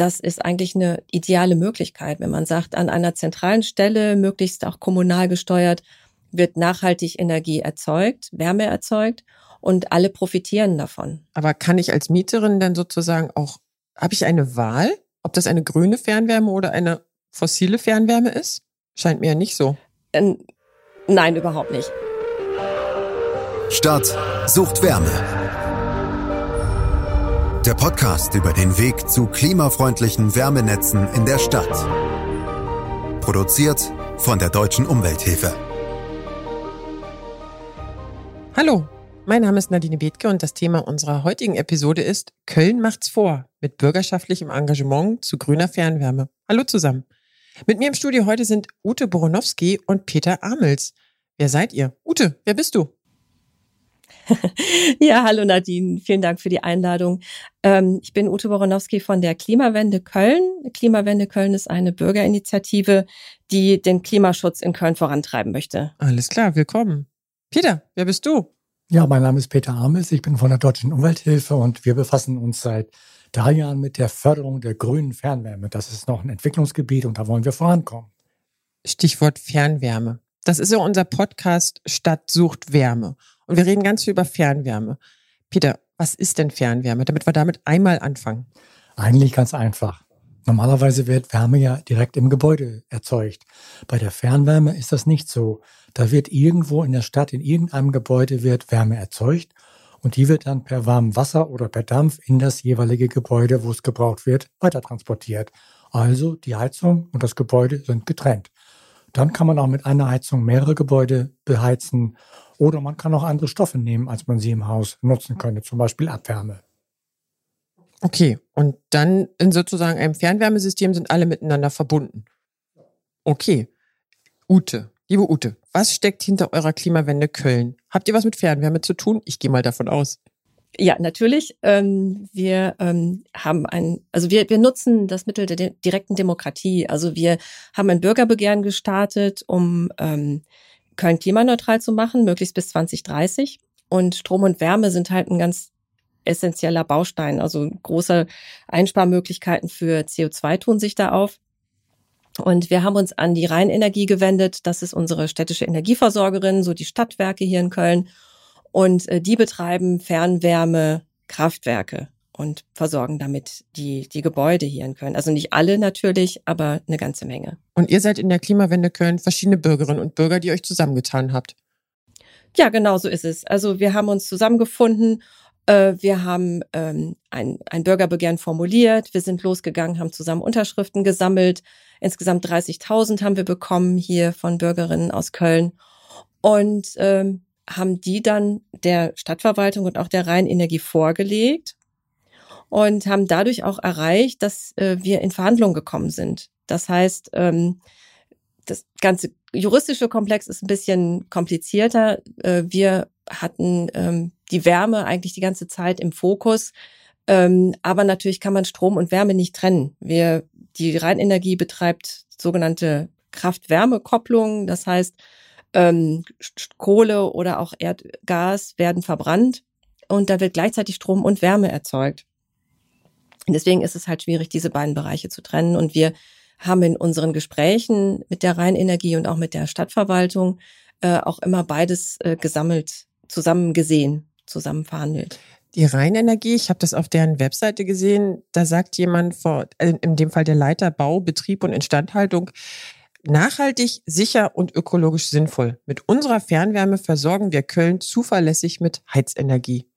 das ist eigentlich eine ideale Möglichkeit, wenn man sagt, an einer zentralen Stelle, möglichst auch kommunal gesteuert, wird nachhaltig Energie erzeugt, Wärme erzeugt und alle profitieren davon. Aber kann ich als Mieterin dann sozusagen auch, habe ich eine Wahl, ob das eine grüne Fernwärme oder eine fossile Fernwärme ist? Scheint mir ja nicht so. Ähm, nein, überhaupt nicht. Stadt sucht Wärme. Der Podcast über den Weg zu klimafreundlichen Wärmenetzen in der Stadt. Produziert von der Deutschen Umwelthilfe. Hallo, mein Name ist Nadine Bethke und das Thema unserer heutigen Episode ist Köln macht's vor mit bürgerschaftlichem Engagement zu grüner Fernwärme. Hallo zusammen. Mit mir im Studio heute sind Ute Boronowski und Peter Amels. Wer seid ihr? Ute, wer bist du? ja, hallo Nadine, vielen Dank für die Einladung. Ähm, ich bin Ute Boronowski von der Klimawende Köln. Klimawende Köln ist eine Bürgerinitiative, die den Klimaschutz in Köln vorantreiben möchte. Alles klar, willkommen. Peter, wer bist du? Ja, mein Name ist Peter Amels, ich bin von der Deutschen Umwelthilfe und wir befassen uns seit drei Jahren mit der Förderung der grünen Fernwärme. Das ist noch ein Entwicklungsgebiet und da wollen wir vorankommen. Stichwort Fernwärme. Das ist ja unser Podcast Stadt sucht Wärme. Und wir reden ganz viel über Fernwärme. Peter, was ist denn Fernwärme, damit wir damit einmal anfangen? Eigentlich ganz einfach. Normalerweise wird Wärme ja direkt im Gebäude erzeugt. Bei der Fernwärme ist das nicht so. Da wird irgendwo in der Stadt, in irgendeinem Gebäude wird Wärme erzeugt und die wird dann per warmem Wasser oder per Dampf in das jeweilige Gebäude, wo es gebraucht wird, weitertransportiert. Also die Heizung und das Gebäude sind getrennt. Dann kann man auch mit einer Heizung mehrere Gebäude beheizen oder man kann auch andere Stoffe nehmen, als man sie im Haus nutzen könnte, zum Beispiel Abwärme. Okay, und dann in sozusagen einem Fernwärmesystem sind alle miteinander verbunden. Okay. Ute, liebe Ute, was steckt hinter eurer Klimawende Köln? Habt ihr was mit Fernwärme zu tun? Ich gehe mal davon aus. Ja, natürlich. Ähm, wir ähm, haben ein, also wir, wir nutzen das Mittel der de direkten Demokratie. Also wir haben ein Bürgerbegehren gestartet, um ähm, Köln klimaneutral zu machen, möglichst bis 2030. Und Strom und Wärme sind halt ein ganz essentieller Baustein. Also große Einsparmöglichkeiten für CO2 tun sich da auf. Und wir haben uns an die Rheinenergie gewendet. Das ist unsere städtische Energieversorgerin, so die Stadtwerke hier in Köln. Und äh, die betreiben Fernwärme, Kraftwerke und versorgen damit die, die Gebäude hier in Köln. Also nicht alle natürlich, aber eine ganze Menge. Und ihr seid in der Klimawende Köln verschiedene Bürgerinnen und Bürger, die euch zusammengetan habt. Ja, genau so ist es. Also wir haben uns zusammengefunden äh, wir haben ähm, ein, ein Bürgerbegehren formuliert. Wir sind losgegangen, haben zusammen Unterschriften gesammelt. Insgesamt 30.000 haben wir bekommen hier von Bürgerinnen aus Köln und ähm, haben die dann der Stadtverwaltung und auch der Rheinenergie vorgelegt und haben dadurch auch erreicht, dass äh, wir in Verhandlungen gekommen sind. Das heißt, ähm, das ganze juristische Komplex ist ein bisschen komplizierter. Äh, wir hatten ähm, die Wärme eigentlich die ganze Zeit im Fokus. Ähm, aber natürlich kann man Strom und Wärme nicht trennen. Wir, die Rheinenergie betreibt sogenannte Kraft-Wärme-Kopplung. Das heißt, ähm, Kohle oder auch Erdgas werden verbrannt und da wird gleichzeitig Strom und Wärme erzeugt. Deswegen ist es halt schwierig, diese beiden Bereiche zu trennen. Und wir haben in unseren Gesprächen mit der Rheinenergie und auch mit der Stadtverwaltung äh, auch immer beides äh, gesammelt, zusammen gesehen, zusammen verhandelt. Die Rheinenergie, ich habe das auf deren Webseite gesehen, da sagt jemand vor, in dem Fall der Leiter Bau, Betrieb und Instandhaltung, nachhaltig, sicher und ökologisch sinnvoll. Mit unserer Fernwärme versorgen wir Köln zuverlässig mit Heizenergie.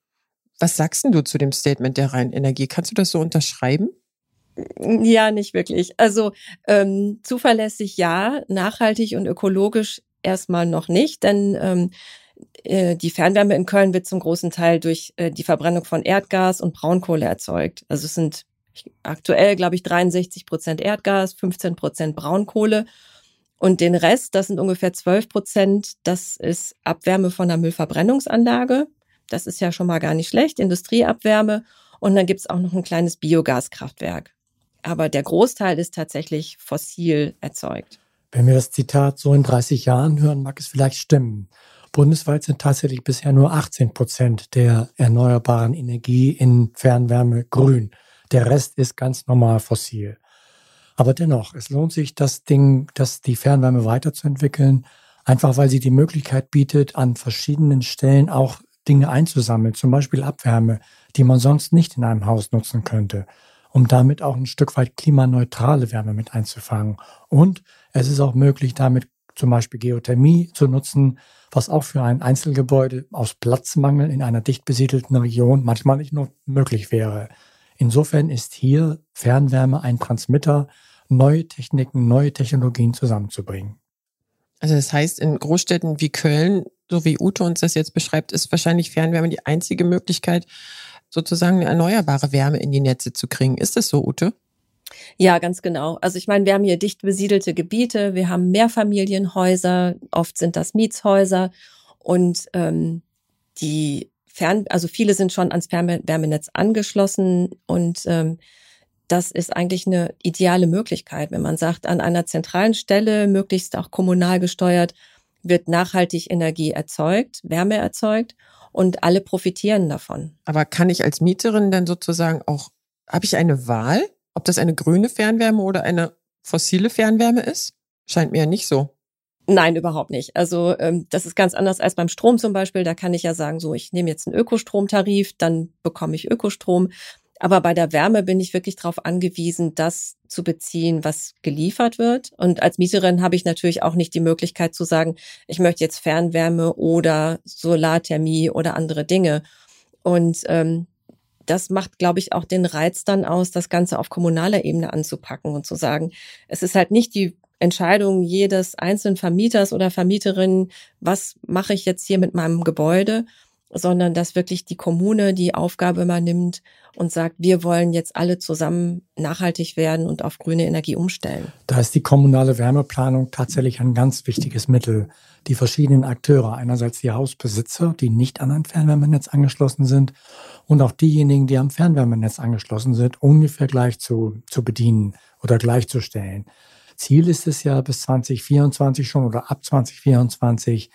Was sagst denn du zu dem Statement der Rheinenergie? Kannst du das so unterschreiben? Ja, nicht wirklich. Also ähm, zuverlässig ja, nachhaltig und ökologisch erstmal noch nicht, denn ähm, äh, die Fernwärme in Köln wird zum großen Teil durch äh, die Verbrennung von Erdgas und Braunkohle erzeugt. Also es sind aktuell, glaube ich, 63 Prozent Erdgas, 15 Prozent Braunkohle. Und den Rest, das sind ungefähr 12 Prozent, das ist Abwärme von der Müllverbrennungsanlage. Das ist ja schon mal gar nicht schlecht, Industrieabwärme. Und dann gibt's auch noch ein kleines Biogaskraftwerk aber der Großteil ist tatsächlich fossil erzeugt. Wenn wir das Zitat so in 30 Jahren hören, mag es vielleicht stimmen. Bundesweit sind tatsächlich bisher nur 18 Prozent der erneuerbaren Energie in Fernwärme grün. Der Rest ist ganz normal fossil. Aber dennoch, es lohnt sich, das Ding, das die Fernwärme weiterzuentwickeln, einfach weil sie die Möglichkeit bietet, an verschiedenen Stellen auch Dinge einzusammeln, zum Beispiel Abwärme, die man sonst nicht in einem Haus nutzen könnte, um damit auch ein Stück weit klimaneutrale Wärme mit einzufangen. Und es ist auch möglich, damit zum Beispiel Geothermie zu nutzen, was auch für ein Einzelgebäude aus Platzmangel in einer dicht besiedelten Region manchmal nicht nur möglich wäre. Insofern ist hier Fernwärme ein Transmitter, neue Techniken, neue Technologien zusammenzubringen. Also das heißt, in Großstädten wie Köln, so wie Ute uns das jetzt beschreibt, ist wahrscheinlich Fernwärme die einzige Möglichkeit, sozusagen eine erneuerbare Wärme in die Netze zu kriegen. Ist das so, Ute? Ja, ganz genau. Also ich meine, wir haben hier dicht besiedelte Gebiete, wir haben Mehrfamilienhäuser, oft sind das Mietshäuser und ähm, die Fern, also viele sind schon ans Fernwärmenetz angeschlossen und ähm, das ist eigentlich eine ideale Möglichkeit, wenn man sagt, an einer zentralen Stelle, möglichst auch kommunal gesteuert, wird nachhaltig Energie erzeugt, Wärme erzeugt und alle profitieren davon. Aber kann ich als Mieterin dann sozusagen auch, habe ich eine Wahl, ob das eine grüne Fernwärme oder eine fossile Fernwärme ist? Scheint mir ja nicht so. Nein, überhaupt nicht. Also ähm, das ist ganz anders als beim Strom zum Beispiel. Da kann ich ja sagen, so ich nehme jetzt einen Ökostromtarif, dann bekomme ich Ökostrom. Aber bei der Wärme bin ich wirklich darauf angewiesen, das zu beziehen, was geliefert wird. Und als Mieterin habe ich natürlich auch nicht die Möglichkeit zu sagen, ich möchte jetzt Fernwärme oder Solarthermie oder andere Dinge. Und ähm, das macht, glaube ich, auch den Reiz dann aus, das Ganze auf kommunaler Ebene anzupacken und zu sagen, es ist halt nicht die Entscheidung jedes einzelnen Vermieters oder Vermieterin, was mache ich jetzt hier mit meinem Gebäude, sondern dass wirklich die Kommune die Aufgabe mal nimmt und sagt, wir wollen jetzt alle zusammen nachhaltig werden und auf grüne Energie umstellen. Da ist die kommunale Wärmeplanung tatsächlich ein ganz wichtiges Mittel. Die verschiedenen Akteure, einerseits die Hausbesitzer, die nicht an ein Fernwärmenetz angeschlossen sind, und auch diejenigen, die am Fernwärmenetz angeschlossen sind, ungefähr gleich zu, zu bedienen oder gleichzustellen. Ziel ist es ja bis 2024 schon oder ab 2024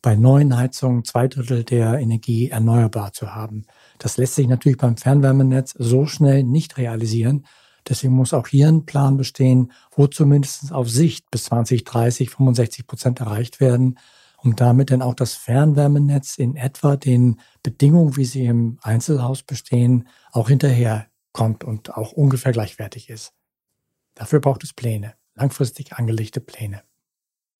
bei neuen Heizungen zwei Drittel der Energie erneuerbar zu haben. Das lässt sich natürlich beim Fernwärmenetz so schnell nicht realisieren. Deswegen muss auch hier ein Plan bestehen, wo zumindest auf Sicht bis 2030 65 Prozent erreicht werden, um damit dann auch das Fernwärmenetz in etwa den Bedingungen, wie sie im Einzelhaus bestehen, auch hinterher kommt und auch ungefähr gleichwertig ist. Dafür braucht es Pläne, langfristig angelegte Pläne.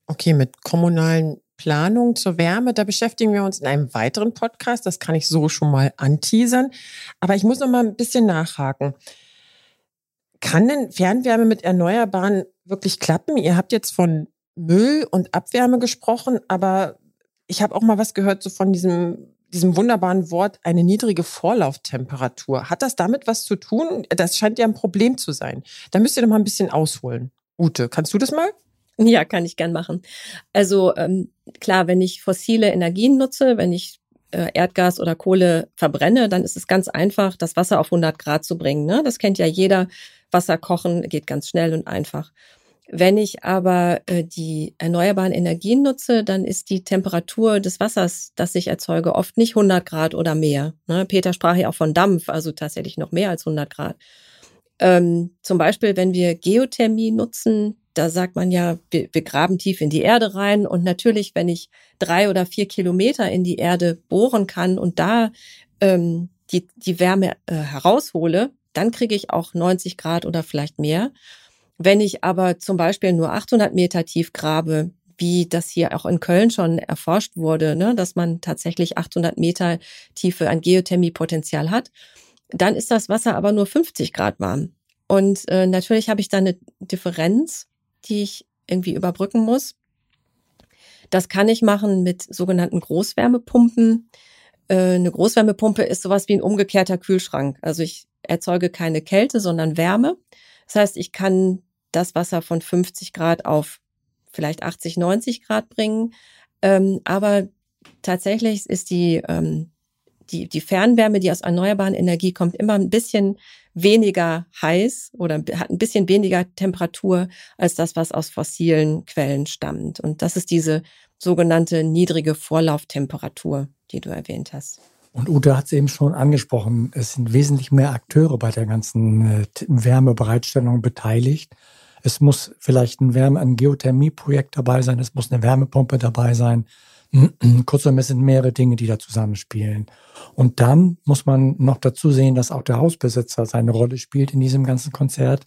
Okay, mit kommunalen Planung zur Wärme, da beschäftigen wir uns in einem weiteren Podcast. Das kann ich so schon mal anteasern. Aber ich muss noch mal ein bisschen nachhaken. Kann denn Fernwärme mit Erneuerbaren wirklich klappen? Ihr habt jetzt von Müll und Abwärme gesprochen, aber ich habe auch mal was gehört so von diesem diesem wunderbaren Wort eine niedrige Vorlauftemperatur. Hat das damit was zu tun? Das scheint ja ein Problem zu sein. Da müsst ihr doch mal ein bisschen ausholen. Ute, kannst du das mal? Ja, kann ich gern machen. Also ähm, klar, wenn ich fossile Energien nutze, wenn ich äh, Erdgas oder Kohle verbrenne, dann ist es ganz einfach, das Wasser auf 100 Grad zu bringen. Ne? Das kennt ja jeder. Wasser kochen geht ganz schnell und einfach. Wenn ich aber äh, die erneuerbaren Energien nutze, dann ist die Temperatur des Wassers, das ich erzeuge, oft nicht 100 Grad oder mehr. Ne? Peter sprach ja auch von Dampf, also tatsächlich noch mehr als 100 Grad. Ähm, zum Beispiel, wenn wir Geothermie nutzen, da sagt man ja, wir, wir graben tief in die Erde rein. Und natürlich, wenn ich drei oder vier Kilometer in die Erde bohren kann und da ähm, die, die Wärme äh, heraushole, dann kriege ich auch 90 Grad oder vielleicht mehr. Wenn ich aber zum Beispiel nur 800 Meter tief grabe, wie das hier auch in Köln schon erforscht wurde, ne, dass man tatsächlich 800 Meter Tiefe an Geothermiepotenzial hat, dann ist das Wasser aber nur 50 Grad warm. Und äh, natürlich habe ich da eine Differenz die ich irgendwie überbrücken muss. Das kann ich machen mit sogenannten Großwärmepumpen. Äh, eine Großwärmepumpe ist sowas wie ein umgekehrter Kühlschrank. Also ich erzeuge keine Kälte, sondern Wärme. Das heißt, ich kann das Wasser von 50 Grad auf vielleicht 80, 90 Grad bringen. Ähm, aber tatsächlich ist die, ähm, die, die Fernwärme, die aus erneuerbaren Energie kommt, immer ein bisschen weniger heiß oder hat ein bisschen weniger Temperatur als das, was aus fossilen Quellen stammt. Und das ist diese sogenannte niedrige Vorlauftemperatur, die du erwähnt hast. Und Ute hat es eben schon angesprochen, es sind wesentlich mehr Akteure bei der ganzen äh, Wärmebereitstellung beteiligt. Es muss vielleicht ein Wärme, ein Geothermieprojekt dabei sein, es muss eine Wärmepumpe dabei sein. Kurzum, es sind mehrere Dinge, die da zusammenspielen. Und dann muss man noch dazu sehen, dass auch der Hausbesitzer seine Rolle spielt in diesem ganzen Konzert.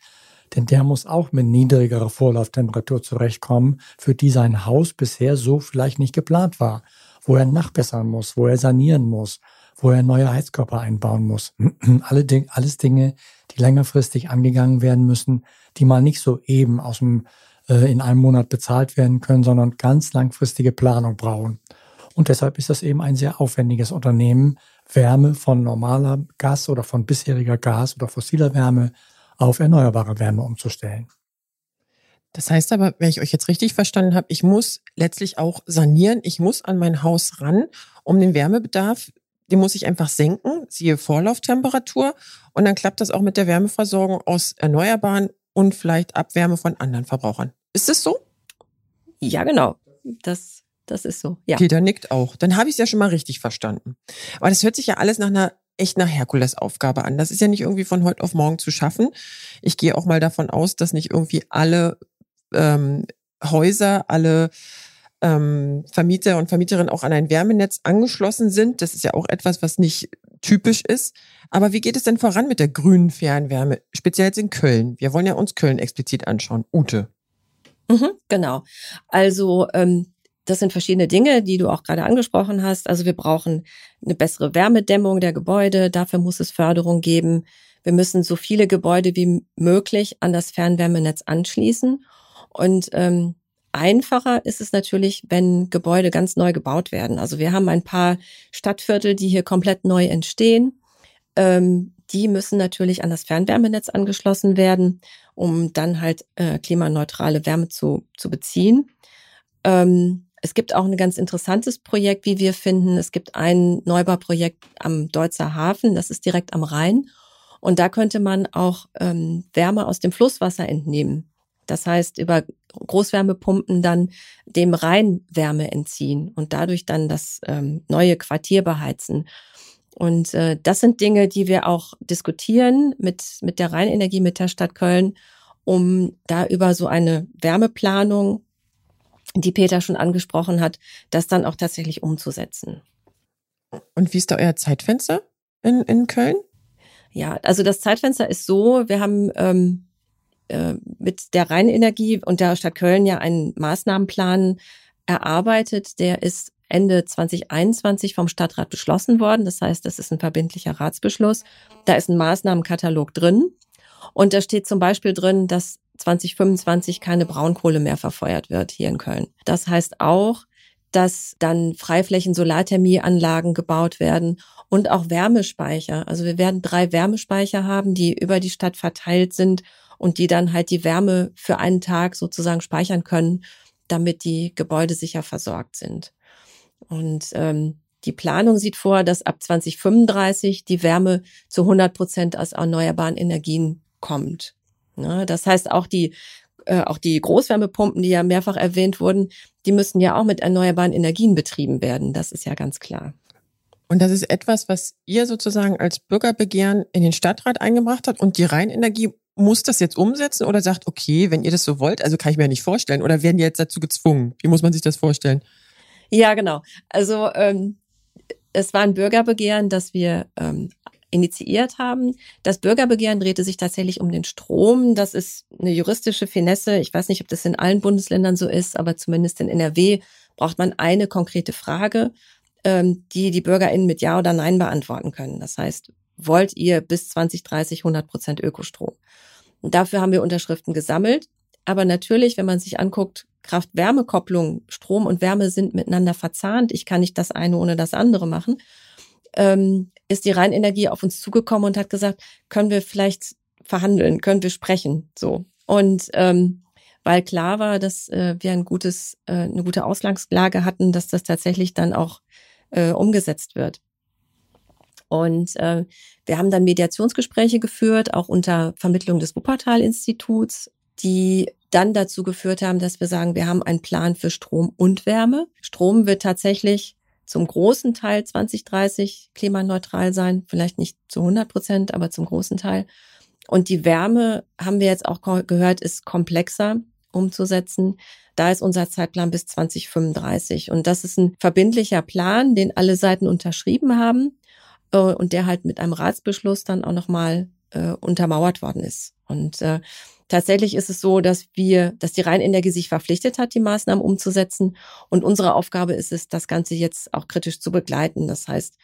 Denn der muss auch mit niedrigerer Vorlauftemperatur zurechtkommen, für die sein Haus bisher so vielleicht nicht geplant war. Wo er nachbessern muss, wo er sanieren muss, wo er neue Heizkörper einbauen muss. Alle alles Dinge, die längerfristig angegangen werden müssen, die mal nicht so eben aus dem äh, in einem Monat bezahlt werden können, sondern ganz langfristige Planung brauchen. Und deshalb ist das eben ein sehr aufwendiges Unternehmen, Wärme von normaler Gas oder von bisheriger Gas oder fossiler Wärme auf erneuerbare Wärme umzustellen. Das heißt aber, wenn ich euch jetzt richtig verstanden habe, ich muss letztlich auch sanieren, ich muss an mein Haus ran, um den Wärmebedarf, den muss ich einfach senken, siehe Vorlauftemperatur. Und dann klappt das auch mit der Wärmeversorgung aus Erneuerbaren und vielleicht Abwärme von anderen Verbrauchern. Ist es so? Ja, genau. Das, das ist so. Ja. Peter nickt auch. Dann habe ich es ja schon mal richtig verstanden. Aber das hört sich ja alles nach einer echt nach Herkulesaufgabe an. Das ist ja nicht irgendwie von heute auf morgen zu schaffen. Ich gehe auch mal davon aus, dass nicht irgendwie alle ähm, Häuser, alle ähm, Vermieter und Vermieterinnen auch an ein Wärmenetz angeschlossen sind. Das ist ja auch etwas, was nicht typisch ist. Aber wie geht es denn voran mit der grünen Fernwärme, speziell jetzt in Köln? Wir wollen ja uns Köln explizit anschauen. Ute. Mhm, genau. Also ähm, das sind verschiedene Dinge, die du auch gerade angesprochen hast. Also wir brauchen eine bessere Wärmedämmung der Gebäude. Dafür muss es Förderung geben. Wir müssen so viele Gebäude wie möglich an das Fernwärmenetz anschließen. Und ähm, einfacher ist es natürlich, wenn Gebäude ganz neu gebaut werden. Also wir haben ein paar Stadtviertel, die hier komplett neu entstehen. Ähm, die müssen natürlich an das Fernwärmenetz angeschlossen werden, um dann halt äh, klimaneutrale Wärme zu, zu beziehen. Ähm, es gibt auch ein ganz interessantes Projekt, wie wir finden. Es gibt ein Neubauprojekt am Deutzer Hafen, das ist direkt am Rhein. Und da könnte man auch ähm, Wärme aus dem Flusswasser entnehmen. Das heißt, über Großwärmepumpen dann dem Rhein Wärme entziehen und dadurch dann das ähm, neue Quartier beheizen. Und äh, das sind Dinge, die wir auch diskutieren mit, mit der Rheinenergie, mit der Stadt Köln, um da über so eine Wärmeplanung, die Peter schon angesprochen hat, das dann auch tatsächlich umzusetzen. Und wie ist da euer Zeitfenster in, in Köln? Ja, also das Zeitfenster ist so, wir haben ähm, äh, mit der Rheinenergie und der Stadt Köln ja einen Maßnahmenplan erarbeitet, der ist Ende 2021 vom Stadtrat beschlossen worden. Das heißt, das ist ein verbindlicher Ratsbeschluss. Da ist ein Maßnahmenkatalog drin. Und da steht zum Beispiel drin, dass 2025 keine Braunkohle mehr verfeuert wird hier in Köln. Das heißt auch, dass dann Freiflächen Solarthermieanlagen gebaut werden und auch Wärmespeicher. Also wir werden drei Wärmespeicher haben, die über die Stadt verteilt sind und die dann halt die Wärme für einen Tag sozusagen speichern können, damit die Gebäude sicher versorgt sind. Und ähm, die Planung sieht vor, dass ab 2035 die Wärme zu 100 Prozent aus erneuerbaren Energien kommt. Ne? Das heißt, auch die, äh, auch die Großwärmepumpen, die ja mehrfach erwähnt wurden, die müssen ja auch mit erneuerbaren Energien betrieben werden. Das ist ja ganz klar. Und das ist etwas, was ihr sozusagen als Bürgerbegehren in den Stadtrat eingebracht habt und die Rheinenergie muss das jetzt umsetzen oder sagt, okay, wenn ihr das so wollt, also kann ich mir ja nicht vorstellen, oder werden die jetzt dazu gezwungen? Wie muss man sich das vorstellen? Ja, genau. Also ähm, es war ein Bürgerbegehren, das wir ähm, initiiert haben. Das Bürgerbegehren drehte sich tatsächlich um den Strom. Das ist eine juristische Finesse. Ich weiß nicht, ob das in allen Bundesländern so ist, aber zumindest in NRW braucht man eine konkrete Frage, ähm, die die BürgerInnen mit Ja oder Nein beantworten können. Das heißt, wollt ihr bis 2030 100 Prozent Ökostrom? Dafür haben wir Unterschriften gesammelt. Aber natürlich, wenn man sich anguckt, Kraft-Wärme-Kopplung, Strom und Wärme sind miteinander verzahnt. Ich kann nicht das eine ohne das andere machen. Ähm, ist die Rheinenergie auf uns zugekommen und hat gesagt, können wir vielleicht verhandeln, können wir sprechen, so. Und ähm, weil klar war, dass äh, wir ein gutes, äh, eine gute Ausgangslage hatten, dass das tatsächlich dann auch äh, umgesetzt wird. Und äh, wir haben dann Mediationsgespräche geführt, auch unter Vermittlung des Wuppertal-Instituts, die dann dazu geführt haben, dass wir sagen, wir haben einen Plan für Strom und Wärme. Strom wird tatsächlich zum großen Teil 2030 klimaneutral sein, vielleicht nicht zu 100 Prozent, aber zum großen Teil. Und die Wärme, haben wir jetzt auch gehört, ist komplexer umzusetzen. Da ist unser Zeitplan bis 2035. Und das ist ein verbindlicher Plan, den alle Seiten unterschrieben haben äh, und der halt mit einem Ratsbeschluss dann auch nochmal äh, untermauert worden ist. Und äh, tatsächlich ist es so, dass wir, dass die Rheinenergie sich verpflichtet hat, die Maßnahmen umzusetzen. Und unsere Aufgabe ist es, das Ganze jetzt auch kritisch zu begleiten. Das heißt,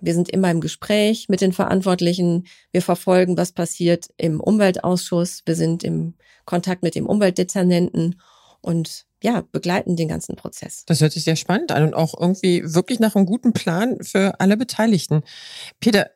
wir sind immer im Gespräch mit den Verantwortlichen. Wir verfolgen, was passiert im Umweltausschuss. Wir sind im Kontakt mit dem Umweltdezernenten und ja, begleiten den ganzen Prozess. Das hört sich sehr spannend an und auch irgendwie wirklich nach einem guten Plan für alle Beteiligten. Peter,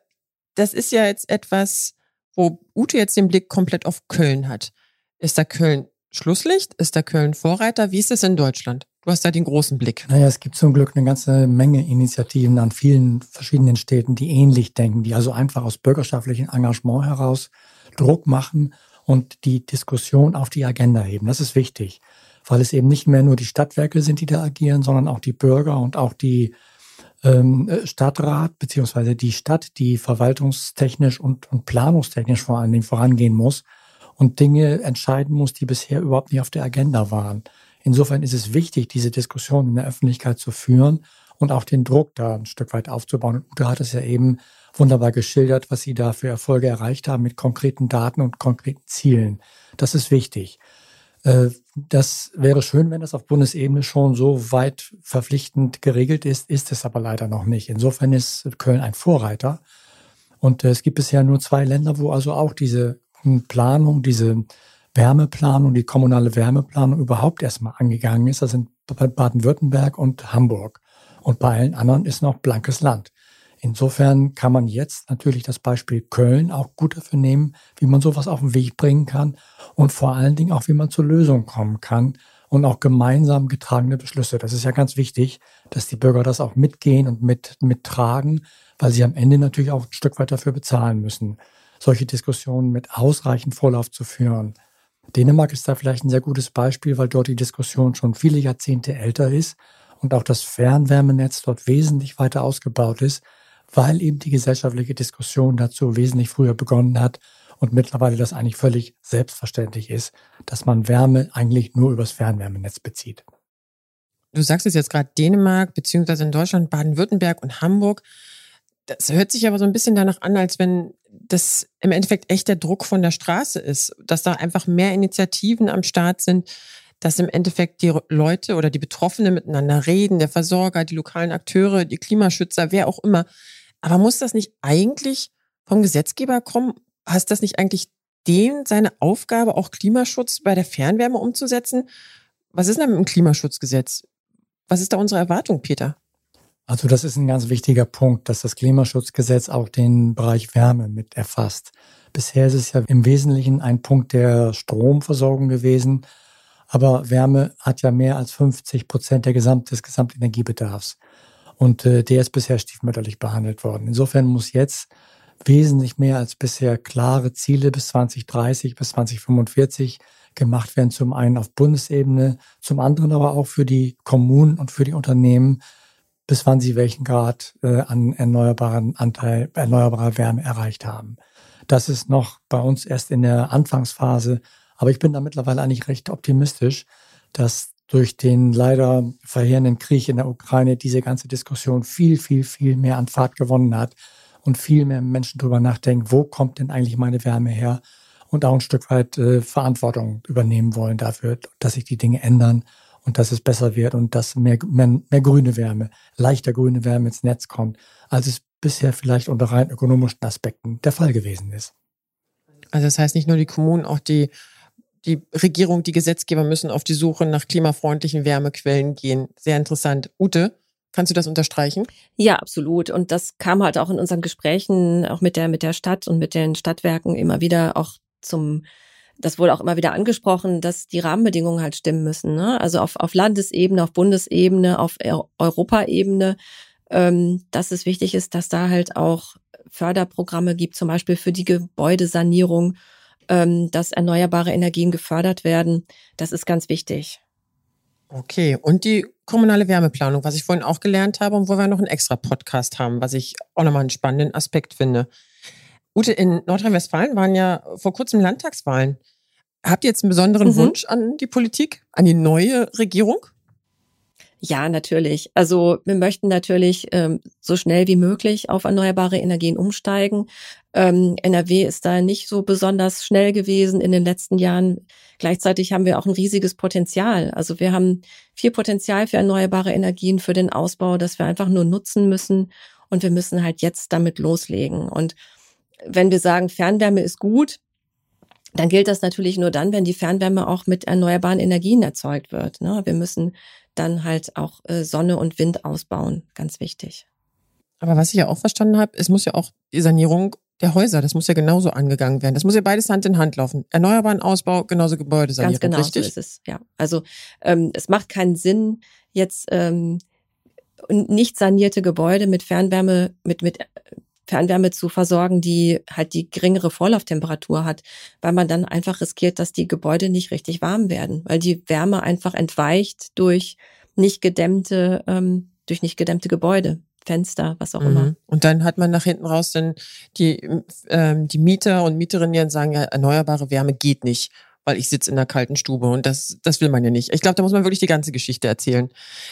das ist ja jetzt etwas, wo Ute jetzt den Blick komplett auf Köln hat. Ist da Köln Schlusslicht? Ist da Köln Vorreiter? Wie ist es in Deutschland? Du hast da den großen Blick. Naja, es gibt zum Glück eine ganze Menge Initiativen an vielen verschiedenen Städten, die ähnlich denken, die also einfach aus bürgerschaftlichem Engagement heraus Druck machen und die Diskussion auf die Agenda heben. Das ist wichtig, weil es eben nicht mehr nur die Stadtwerke sind, die da agieren, sondern auch die Bürger und auch die ähm, Stadtrat beziehungsweise die Stadt, die verwaltungstechnisch und, und planungstechnisch vor allen Dingen vorangehen muss und Dinge entscheiden muss, die bisher überhaupt nicht auf der Agenda waren. Insofern ist es wichtig, diese Diskussion in der Öffentlichkeit zu führen und auch den Druck da ein Stück weit aufzubauen. Und Uta hat es ja eben wunderbar geschildert, was sie da für Erfolge erreicht haben mit konkreten Daten und konkreten Zielen. Das ist wichtig. Äh, das wäre schön, wenn das auf Bundesebene schon so weit verpflichtend geregelt ist, ist es aber leider noch nicht. Insofern ist Köln ein Vorreiter. Und äh, es gibt bisher nur zwei Länder, wo also auch diese Planung, diese Wärmeplanung, die kommunale Wärmeplanung überhaupt erstmal angegangen ist. Das sind Baden-Württemberg und Hamburg. Und bei allen anderen ist noch blankes Land. Insofern kann man jetzt natürlich das Beispiel Köln auch gut dafür nehmen, wie man sowas auf den Weg bringen kann und vor allen Dingen auch, wie man zur Lösung kommen kann und auch gemeinsam getragene Beschlüsse. Das ist ja ganz wichtig, dass die Bürger das auch mitgehen und mit, mittragen, weil sie am Ende natürlich auch ein Stück weit dafür bezahlen müssen, solche Diskussionen mit ausreichend Vorlauf zu führen. Dänemark ist da vielleicht ein sehr gutes Beispiel, weil dort die Diskussion schon viele Jahrzehnte älter ist und auch das Fernwärmenetz dort wesentlich weiter ausgebaut ist weil eben die gesellschaftliche Diskussion dazu wesentlich früher begonnen hat und mittlerweile das eigentlich völlig selbstverständlich ist, dass man Wärme eigentlich nur übers Fernwärmenetz bezieht. Du sagst es jetzt gerade Dänemark, beziehungsweise in Deutschland Baden-Württemberg und Hamburg. Das hört sich aber so ein bisschen danach an, als wenn das im Endeffekt echt der Druck von der Straße ist, dass da einfach mehr Initiativen am Start sind, dass im Endeffekt die Leute oder die Betroffenen miteinander reden, der Versorger, die lokalen Akteure, die Klimaschützer, wer auch immer, aber muss das nicht eigentlich vom Gesetzgeber kommen? Hast das nicht eigentlich dem seine Aufgabe, auch Klimaschutz bei der Fernwärme umzusetzen? Was ist denn mit dem Klimaschutzgesetz? Was ist da unsere Erwartung, Peter? Also das ist ein ganz wichtiger Punkt, dass das Klimaschutzgesetz auch den Bereich Wärme mit erfasst. Bisher ist es ja im Wesentlichen ein Punkt der Stromversorgung gewesen, aber Wärme hat ja mehr als 50 Prozent der Gesamt, des Gesamtenergiebedarfs. Und äh, der ist bisher stiefmütterlich behandelt worden. Insofern muss jetzt wesentlich mehr als bisher klare Ziele bis 2030, bis 2045 gemacht werden. Zum einen auf Bundesebene, zum anderen aber auch für die Kommunen und für die Unternehmen, bis wann sie welchen Grad äh, an erneuerbaren Anteil, erneuerbarer Wärme erreicht haben. Das ist noch bei uns erst in der Anfangsphase, aber ich bin da mittlerweile eigentlich recht optimistisch, dass durch den leider verheerenden Krieg in der Ukraine diese ganze Diskussion viel, viel, viel mehr an Fahrt gewonnen hat und viel mehr Menschen darüber nachdenken, wo kommt denn eigentlich meine Wärme her und auch ein Stück weit äh, Verantwortung übernehmen wollen dafür, dass sich die Dinge ändern und dass es besser wird und dass mehr, mehr, mehr grüne Wärme, leichter grüne Wärme ins Netz kommt, als es bisher vielleicht unter rein ökonomischen Aspekten der Fall gewesen ist. Also das heißt nicht nur die Kommunen, auch die die Regierung, die Gesetzgeber müssen auf die Suche nach klimafreundlichen Wärmequellen gehen. Sehr interessant. Ute, kannst du das unterstreichen? Ja, absolut. Und das kam halt auch in unseren Gesprächen, auch mit der, mit der Stadt und mit den Stadtwerken immer wieder auch zum, das wurde auch immer wieder angesprochen, dass die Rahmenbedingungen halt stimmen müssen. Ne? Also auf, auf Landesebene, auf Bundesebene, auf Europaebene, ähm, dass es wichtig ist, dass da halt auch Förderprogramme gibt, zum Beispiel für die Gebäudesanierung dass erneuerbare Energien gefördert werden. Das ist ganz wichtig. Okay, und die kommunale Wärmeplanung, was ich vorhin auch gelernt habe und wo wir noch einen extra Podcast haben, was ich auch nochmal einen spannenden Aspekt finde. Ute, in Nordrhein-Westfalen waren ja vor kurzem Landtagswahlen. Habt ihr jetzt einen besonderen mhm. Wunsch an die Politik, an die neue Regierung? Ja, natürlich. Also wir möchten natürlich ähm, so schnell wie möglich auf erneuerbare Energien umsteigen. Ähm, NRW ist da nicht so besonders schnell gewesen in den letzten Jahren. Gleichzeitig haben wir auch ein riesiges Potenzial. Also wir haben viel Potenzial für erneuerbare Energien, für den Ausbau, das wir einfach nur nutzen müssen. Und wir müssen halt jetzt damit loslegen. Und wenn wir sagen, Fernwärme ist gut, dann gilt das natürlich nur dann, wenn die Fernwärme auch mit erneuerbaren Energien erzeugt wird. Ne? Wir müssen dann halt auch äh, Sonne und Wind ausbauen. Ganz wichtig. Aber was ich ja auch verstanden habe, es muss ja auch die Sanierung der Häuser, das muss ja genauso angegangen werden. Das muss ja beides Hand in Hand laufen. Erneuerbaren Ausbau, genauso Gebäudesanierung. Ganz genau, richtig? so ist es. Ja, also ähm, es macht keinen Sinn, jetzt ähm, nicht sanierte Gebäude mit Fernwärme, mit mit Fernwärme zu versorgen, die halt die geringere Vorlauftemperatur hat, weil man dann einfach riskiert, dass die Gebäude nicht richtig warm werden, weil die Wärme einfach entweicht durch nicht gedämmte, ähm, durch nicht gedämmte Gebäude. Fenster, was auch mhm. immer. Und dann hat man nach hinten raus dann die, ähm, die Mieter und Mieterinnen, die sagen, ja, erneuerbare Wärme geht nicht, weil ich sitze in einer kalten Stube und das, das will man ja nicht. Ich glaube, da muss man wirklich die ganze Geschichte erzählen.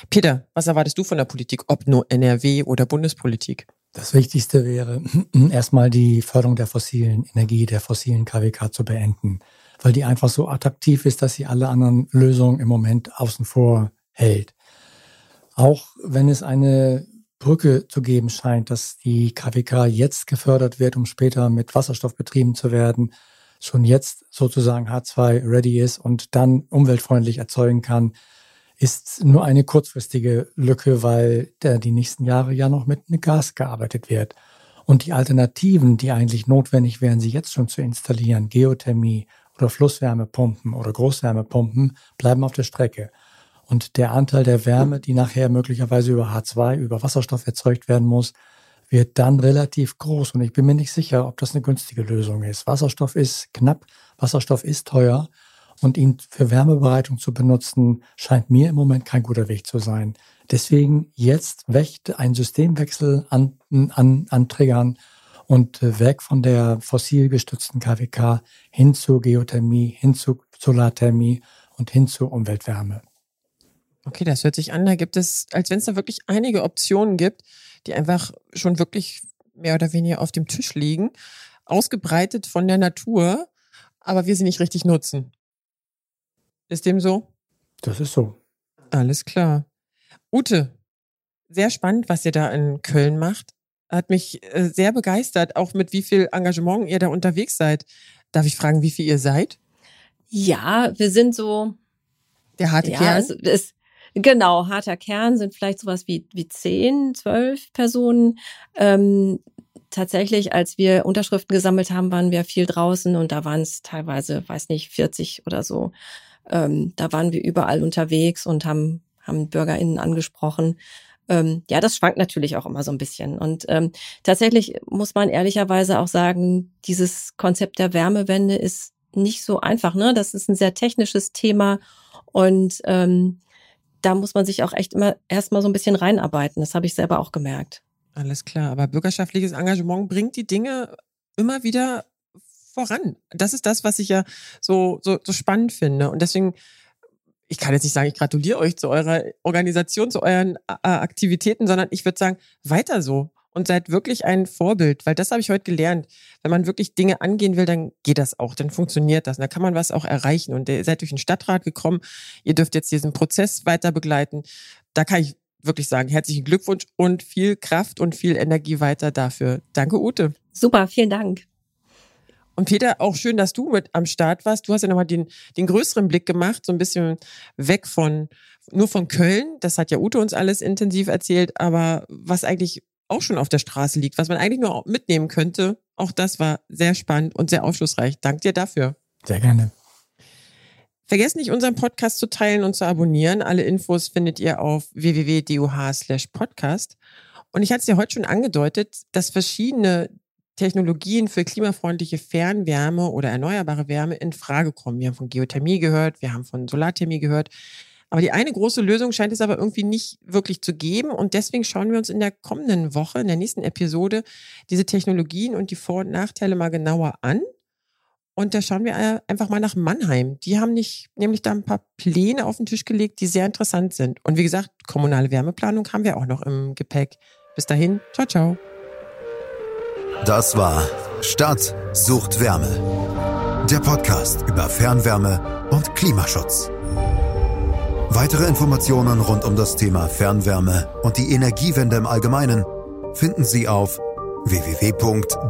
Peter, was erwartest du von der Politik, ob nur NRW oder Bundespolitik? Das Wichtigste wäre erstmal die Förderung der fossilen Energie, der fossilen KWK zu beenden, weil die einfach so attraktiv ist, dass sie alle anderen Lösungen im Moment außen vor hält. Auch wenn es eine Brücke zu geben scheint, dass die KWK jetzt gefördert wird, um später mit Wasserstoff betrieben zu werden, schon jetzt sozusagen H2 ready ist und dann umweltfreundlich erzeugen kann, ist nur eine kurzfristige Lücke, weil die nächsten Jahre ja noch mit Gas gearbeitet wird. Und die Alternativen, die eigentlich notwendig wären, sie jetzt schon zu installieren, Geothermie oder Flusswärmepumpen oder Großwärmepumpen, bleiben auf der Strecke. Und der Anteil der Wärme, die nachher möglicherweise über H2, über Wasserstoff erzeugt werden muss, wird dann relativ groß. Und ich bin mir nicht sicher, ob das eine günstige Lösung ist. Wasserstoff ist knapp, Wasserstoff ist teuer und ihn für Wärmebereitung zu benutzen, scheint mir im Moment kein guter Weg zu sein. Deswegen jetzt wächt ein Systemwechsel an, an, an und äh, weg von der fossil gestützten KWK hin zur Geothermie, hin zu Solarthermie und hin zur Umweltwärme. Okay, das hört sich an, da gibt es, als wenn es da wirklich einige Optionen gibt, die einfach schon wirklich mehr oder weniger auf dem Tisch liegen, ausgebreitet von der Natur, aber wir sie nicht richtig nutzen. Ist dem so? Das ist so. Alles klar. Ute, sehr spannend, was ihr da in Köln macht. Hat mich äh, sehr begeistert, auch mit wie viel Engagement ihr da unterwegs seid. Darf ich fragen, wie viel ihr seid? Ja, wir sind so. Der harte ja, Kern? Es, es, genau, harter Kern sind vielleicht sowas wie, wie zehn, zwölf Personen. Ähm, tatsächlich, als wir Unterschriften gesammelt haben, waren wir viel draußen und da waren es teilweise, weiß nicht, 40 oder so. Ähm, da waren wir überall unterwegs und haben, haben BürgerInnen angesprochen. Ähm, ja, das schwankt natürlich auch immer so ein bisschen. Und ähm, tatsächlich muss man ehrlicherweise auch sagen, dieses Konzept der Wärmewende ist nicht so einfach. Ne? Das ist ein sehr technisches Thema und ähm, da muss man sich auch echt immer erstmal so ein bisschen reinarbeiten. Das habe ich selber auch gemerkt. Alles klar, aber bürgerschaftliches Engagement bringt die Dinge immer wieder voran. Das ist das, was ich ja so, so, so spannend finde. Und deswegen, ich kann jetzt nicht sagen, ich gratuliere euch zu eurer Organisation, zu euren äh, Aktivitäten, sondern ich würde sagen, weiter so und seid wirklich ein Vorbild, weil das habe ich heute gelernt. Wenn man wirklich Dinge angehen will, dann geht das auch, dann funktioniert das, und dann kann man was auch erreichen. Und ihr seid durch den Stadtrat gekommen, ihr dürft jetzt diesen Prozess weiter begleiten. Da kann ich wirklich sagen, herzlichen Glückwunsch und viel Kraft und viel Energie weiter dafür. Danke, Ute. Super, vielen Dank. Und Peter, auch schön, dass du mit am Start warst. Du hast ja nochmal den, den größeren Blick gemacht, so ein bisschen weg von, nur von Köln. Das hat ja Ute uns alles intensiv erzählt, aber was eigentlich auch schon auf der Straße liegt, was man eigentlich nur mitnehmen könnte, auch das war sehr spannend und sehr aufschlussreich. Dank dir dafür. Sehr gerne. Vergesst nicht, unseren Podcast zu teilen und zu abonnieren. Alle Infos findet ihr auf www.duh/podcast. Und ich hatte es ja heute schon angedeutet, dass verschiedene Technologien für klimafreundliche Fernwärme oder erneuerbare Wärme in Frage kommen. Wir haben von Geothermie gehört, wir haben von Solarthermie gehört. Aber die eine große Lösung scheint es aber irgendwie nicht wirklich zu geben. Und deswegen schauen wir uns in der kommenden Woche, in der nächsten Episode, diese Technologien und die Vor- und Nachteile mal genauer an. Und da schauen wir einfach mal nach Mannheim. Die haben nicht, nämlich da ein paar Pläne auf den Tisch gelegt, die sehr interessant sind. Und wie gesagt, kommunale Wärmeplanung haben wir auch noch im Gepäck. Bis dahin, ciao, ciao. Das war Stadt sucht Wärme. Der Podcast über Fernwärme und Klimaschutz. Weitere Informationen rund um das Thema Fernwärme und die Energiewende im Allgemeinen finden Sie auf www.duh.de.